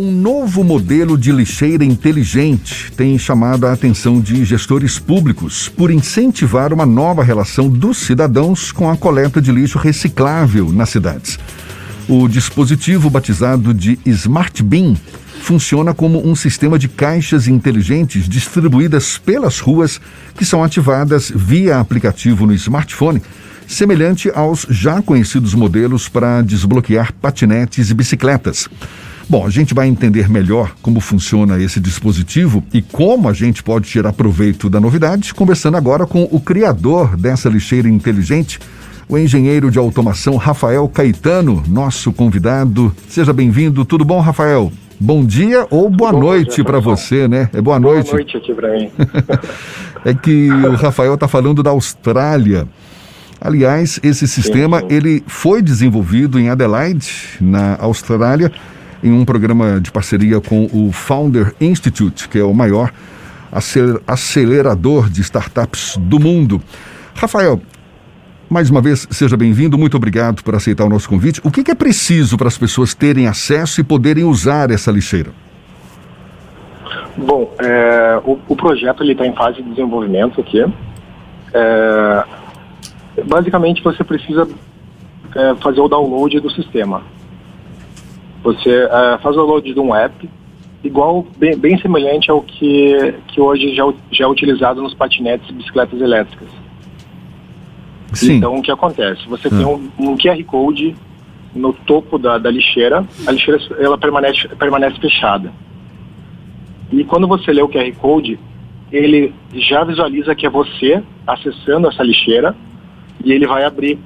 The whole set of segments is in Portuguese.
Um novo modelo de lixeira inteligente tem chamado a atenção de gestores públicos por incentivar uma nova relação dos cidadãos com a coleta de lixo reciclável nas cidades. O dispositivo batizado de Smart Bin funciona como um sistema de caixas inteligentes distribuídas pelas ruas que são ativadas via aplicativo no smartphone, semelhante aos já conhecidos modelos para desbloquear patinetes e bicicletas. Bom, a gente vai entender melhor como funciona esse dispositivo e como a gente pode tirar proveito da novidade, conversando agora com o criador dessa lixeira inteligente, o engenheiro de automação Rafael Caetano, nosso convidado. Seja bem-vindo. Tudo bom, Rafael? Bom dia ou boa bom, noite para você, né? É boa noite. Boa noite aqui para mim. é que o Rafael está falando da Austrália. Aliás, esse sistema sim, sim. ele foi desenvolvido em Adelaide, na Austrália, em um programa de parceria com o Founder Institute, que é o maior acelerador de startups do mundo. Rafael, mais uma vez, seja bem-vindo, muito obrigado por aceitar o nosso convite. O que é preciso para as pessoas terem acesso e poderem usar essa lixeira? Bom, é, o, o, projeto está em fase de desenvolvimento aqui. É, basicamente, você precisa é, fazer o download do sistema. Você uh, faz o download de um app, igual, bem, bem semelhante ao que, que hoje já, já é utilizado nos patinetes e bicicletas elétricas. Sim. Então, o que acontece? Você tem hum. um, um, QR Code no topo da, da lixeira, a lixeira ela permanece, permanece fechada. E quando você lê o QR Code, ele já visualiza que é você acessando essa lixeira e ele vai abrir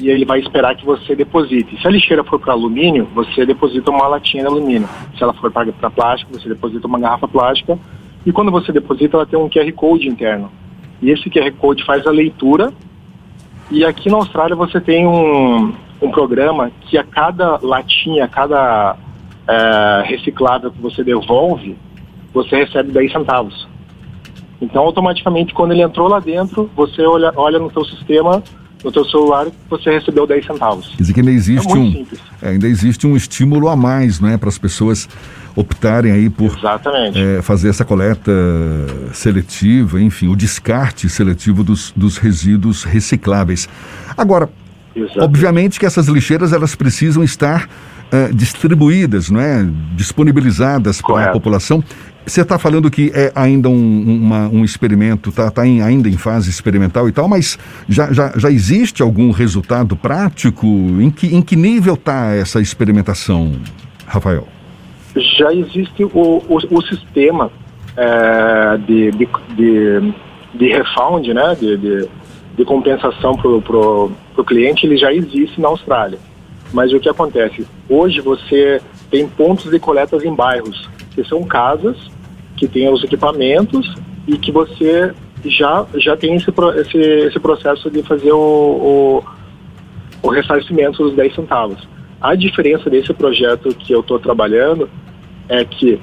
e ele vai esperar que você deposite. Se a lixeira for para alumínio, você deposita uma latinha de alumínio. Se ela for para plástico, você deposita uma garrafa plástica. E quando você deposita, ela tem um QR Code interno. E esse QR Code faz a leitura. E aqui na Austrália você tem um, um programa que a cada latinha, a cada é, reciclável que você devolve, você recebe 10 centavos. Então, automaticamente, quando ele entrou lá dentro, você olha, olha no seu sistema, no teu celular você recebeu 10 centavos. Quer dizer que ainda existe, é um, é, ainda existe um estímulo a mais não é, para as pessoas optarem aí por é, fazer essa coleta seletiva, enfim, o descarte seletivo dos, dos resíduos recicláveis. Agora, Exatamente. obviamente que essas lixeiras elas precisam estar uh, distribuídas, não é? disponibilizadas para a população. Você está falando que é ainda um, uma, um experimento, está tá, tá ainda em fase experimental e tal, mas já, já, já existe algum resultado prático? Em que, em que nível está essa experimentação, Rafael? Já existe o, o, o sistema é, de, de, de, de, refund, né, de, de, de compensação para o cliente, ele já existe na Austrália. Mas o que acontece? Hoje você tem pontos de coletas em bairros, que são casas que têm os equipamentos e que você já, já tem esse, esse, esse processo de fazer o, o, o ressarcimento dos 10 centavos. A diferença desse projeto que eu estou trabalhando é que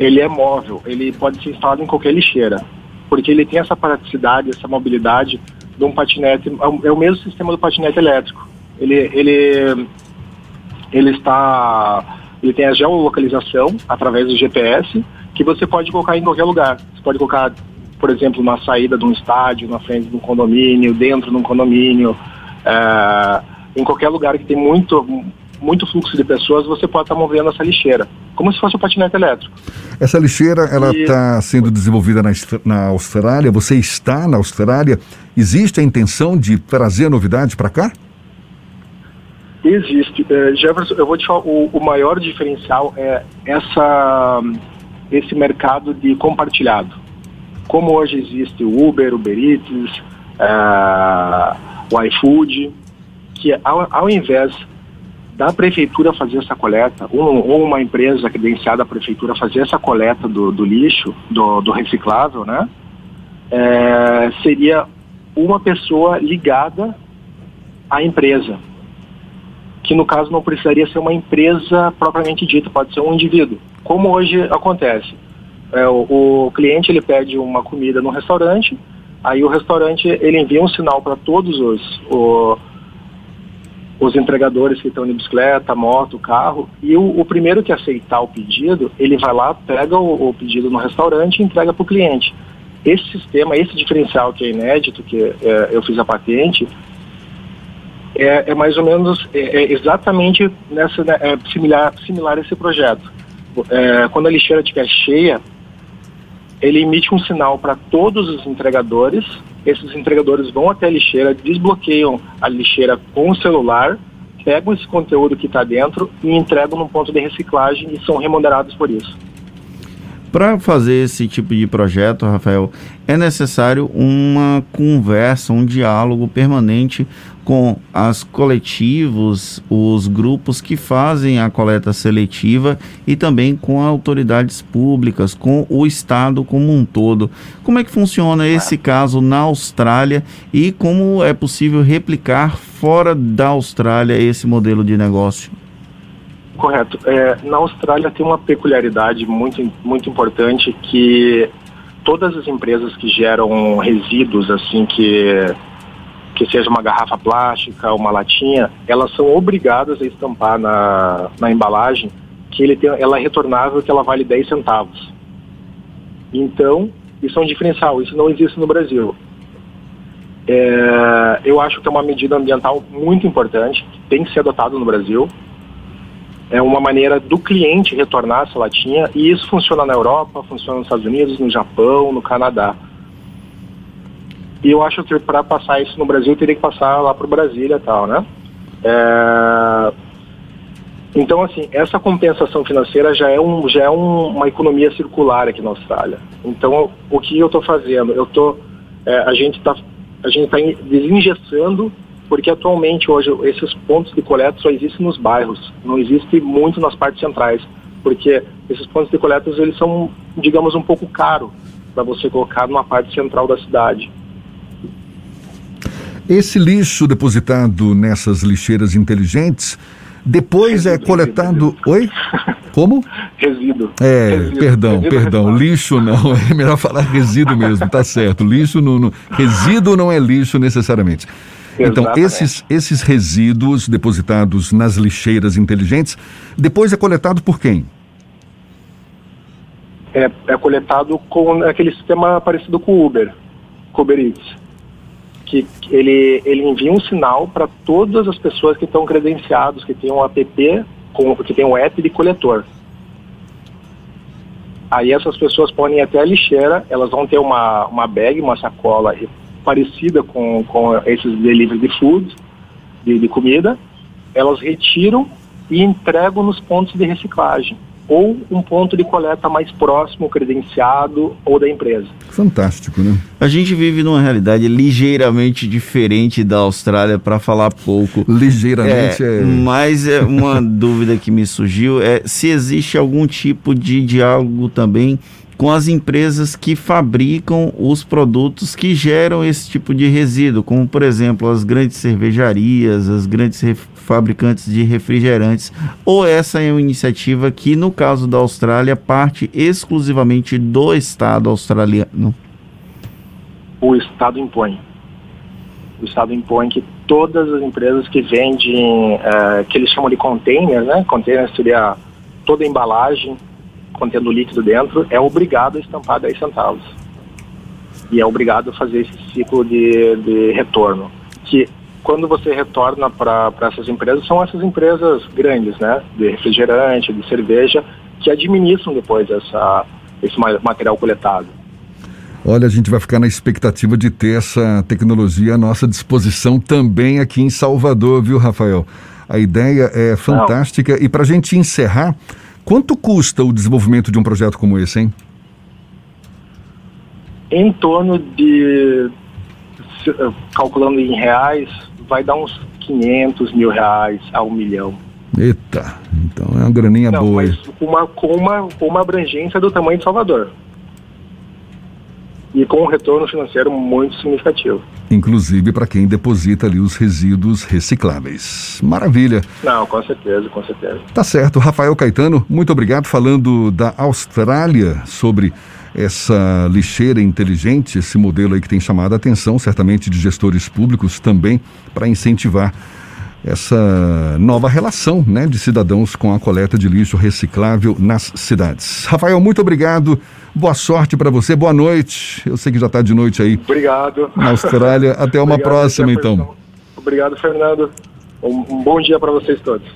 ele é móvel, ele pode ser instalado em qualquer lixeira, porque ele tem essa praticidade, essa mobilidade de um patinete, é o mesmo sistema do patinete elétrico ele, ele, ele está, ele tem a geolocalização através do GPS que você pode colocar em qualquer lugar. Você pode colocar, por exemplo, na saída de um estádio, na frente de um condomínio, dentro de um condomínio, é, em qualquer lugar que tem muito muito fluxo de pessoas, você pode estar movendo essa lixeira, como se fosse um patinete elétrico. Essa lixeira, ela está sendo desenvolvida na, na Austrália, você está na Austrália, existe a intenção de trazer novidade para cá? Existe. É, Jefferson, eu vou te falar, o, o, maior diferencial é essa, esse mercado de compartilhado. Como hoje existe o Uber, Uber Eats, é, o iFood, que ao, ao, invés da prefeitura fazer essa coleta, ou uma empresa credenciada da prefeitura fazer essa coleta do, do lixo, do, do, reciclável, né? É, seria uma pessoa ligada à empresa que no caso não precisaria ser uma empresa propriamente dita, pode ser um indivíduo, como hoje acontece. É, o, o, cliente ele pede uma comida no restaurante, aí o restaurante ele envia um sinal para todos os, o, os entregadores que estão de bicicleta, moto, carro, e o, o, primeiro que aceitar o pedido, ele vai lá, pega o, o pedido no restaurante e entrega para o cliente. Esse sistema, esse diferencial que é inédito, que é, eu fiz a patente, é, é mais ou menos é, é exatamente nessa né, é similar similar a esse projeto. É, quando a lixeira estiver cheia, ele emite um sinal para todos os entregadores. Esses entregadores vão até a lixeira, desbloqueiam a lixeira com o celular, pegam esse conteúdo que está dentro e entregam no ponto de reciclagem e são remunerados por isso. Para fazer esse tipo de projeto, Rafael, é necessário uma conversa, um diálogo permanente com as coletivos, os grupos que fazem a coleta seletiva e também com autoridades públicas, com o Estado como um todo. Como é que funciona esse caso na Austrália e como é possível replicar fora da Austrália esse modelo de negócio? Correto. É, na Austrália tem uma peculiaridade muito, muito importante que todas as empresas que geram resíduos, assim, que, que seja uma garrafa plástica, uma latinha, elas são obrigadas a estampar na, na embalagem que ele tem, ela é retornável que ela vale 10 centavos. Então, isso é um diferencial, isso não existe no Brasil. É, eu acho que é uma medida ambiental muito importante, tem que ser adotada no Brasil é uma maneira do cliente retornar essa latinha e isso funciona na Europa, funciona nos Estados Unidos, no Japão, no Canadá. E eu acho que para passar isso no Brasil teria que passar lá para o Brasília e tal, né? É... Então, assim, essa compensação financeira já é, um, já é um, uma economia circular aqui na Austrália. Então, o que eu estou fazendo? Eu tô, é, a gente está a gente está desengessando porque atualmente hoje esses pontos de coleta só existem nos bairros, não existe muito nas partes centrais, porque esses pontos de coleta eles são, digamos, um pouco caro para você colocar numa parte central da cidade. Esse lixo depositado nessas lixeiras inteligentes depois é resíduo, é coletado. Resíduo. Oi? Como? Resíduo. É, resíduo. perdão, resíduo perdão. Lixo não, é melhor falar resíduo mesmo, tá certo. Lixo não, não, resíduo não é lixo necessariamente. Então, esses, esses resíduos depositados nas lixeiras inteligentes, depois é coletado por quem? É, é coletado com aquele sistema parecido com o Uber, com o Uber Eats. Que ele, ele envia um sinal para todas as pessoas que estão credenciados, que tem um app, com, que tem um app de coletor. Aí essas pessoas podem ir até a lixeira, elas vão ter uma, uma bag, uma sacola parecida com, com esses delivery de food, de, de comida, elas retiram e entregam nos pontos de reciclagem ou um ponto de coleta mais próximo, credenciado ou da empresa. Fantástico, né? A gente vive numa realidade ligeiramente diferente da Austrália, para falar pouco. Ligeiramente é. é... Mas é uma dúvida que me surgiu é se existe algum tipo de diálogo também com as empresas que fabricam os produtos que geram esse tipo de resíduo, como por exemplo as grandes cervejarias, as grandes fabricantes de refrigerantes, ou essa é uma iniciativa que no caso da Austrália parte exclusivamente do Estado australiano? O Estado impõe. O Estado impõe que todas as empresas que vendem, uh, que eles chamam de container, né? Container seria toda embalagem contendo líquido dentro, é obrigado a estampar 10 centavos. E é obrigado a fazer esse ciclo de, de retorno. Que quando você retorna para essas empresas, são essas empresas grandes, né? De refrigerante, de cerveja, que administram depois essa, esse material coletado. Olha, a gente vai ficar na expectativa de ter essa tecnologia à nossa disposição também aqui em Salvador, viu, Rafael? A ideia é fantástica. Não. E para a gente encerrar, Quanto custa o desenvolvimento de um projeto como esse, hein? Em torno de, calculando em reais, vai dar uns 500 mil reais a um milhão. Eita, então é uma graninha Não, boa. Mas uma, com, uma, com uma abrangência do tamanho de Salvador e com um retorno financeiro muito significativo. Inclusive para quem deposita ali os resíduos recicláveis. Maravilha. Não, com certeza, com certeza. Tá certo. Rafael Caetano, muito obrigado falando da Austrália sobre essa lixeira inteligente, esse modelo aí que tem chamado a atenção, certamente de gestores públicos também, para incentivar essa nova relação né, de cidadãos com a coleta de lixo reciclável nas cidades. Rafael, muito obrigado. Boa sorte para você, boa noite. Eu sei que já está de noite aí. Obrigado. Na Austrália. Até uma Obrigado, próxima, então. Obrigado, Fernando. Um, um bom dia para vocês todos.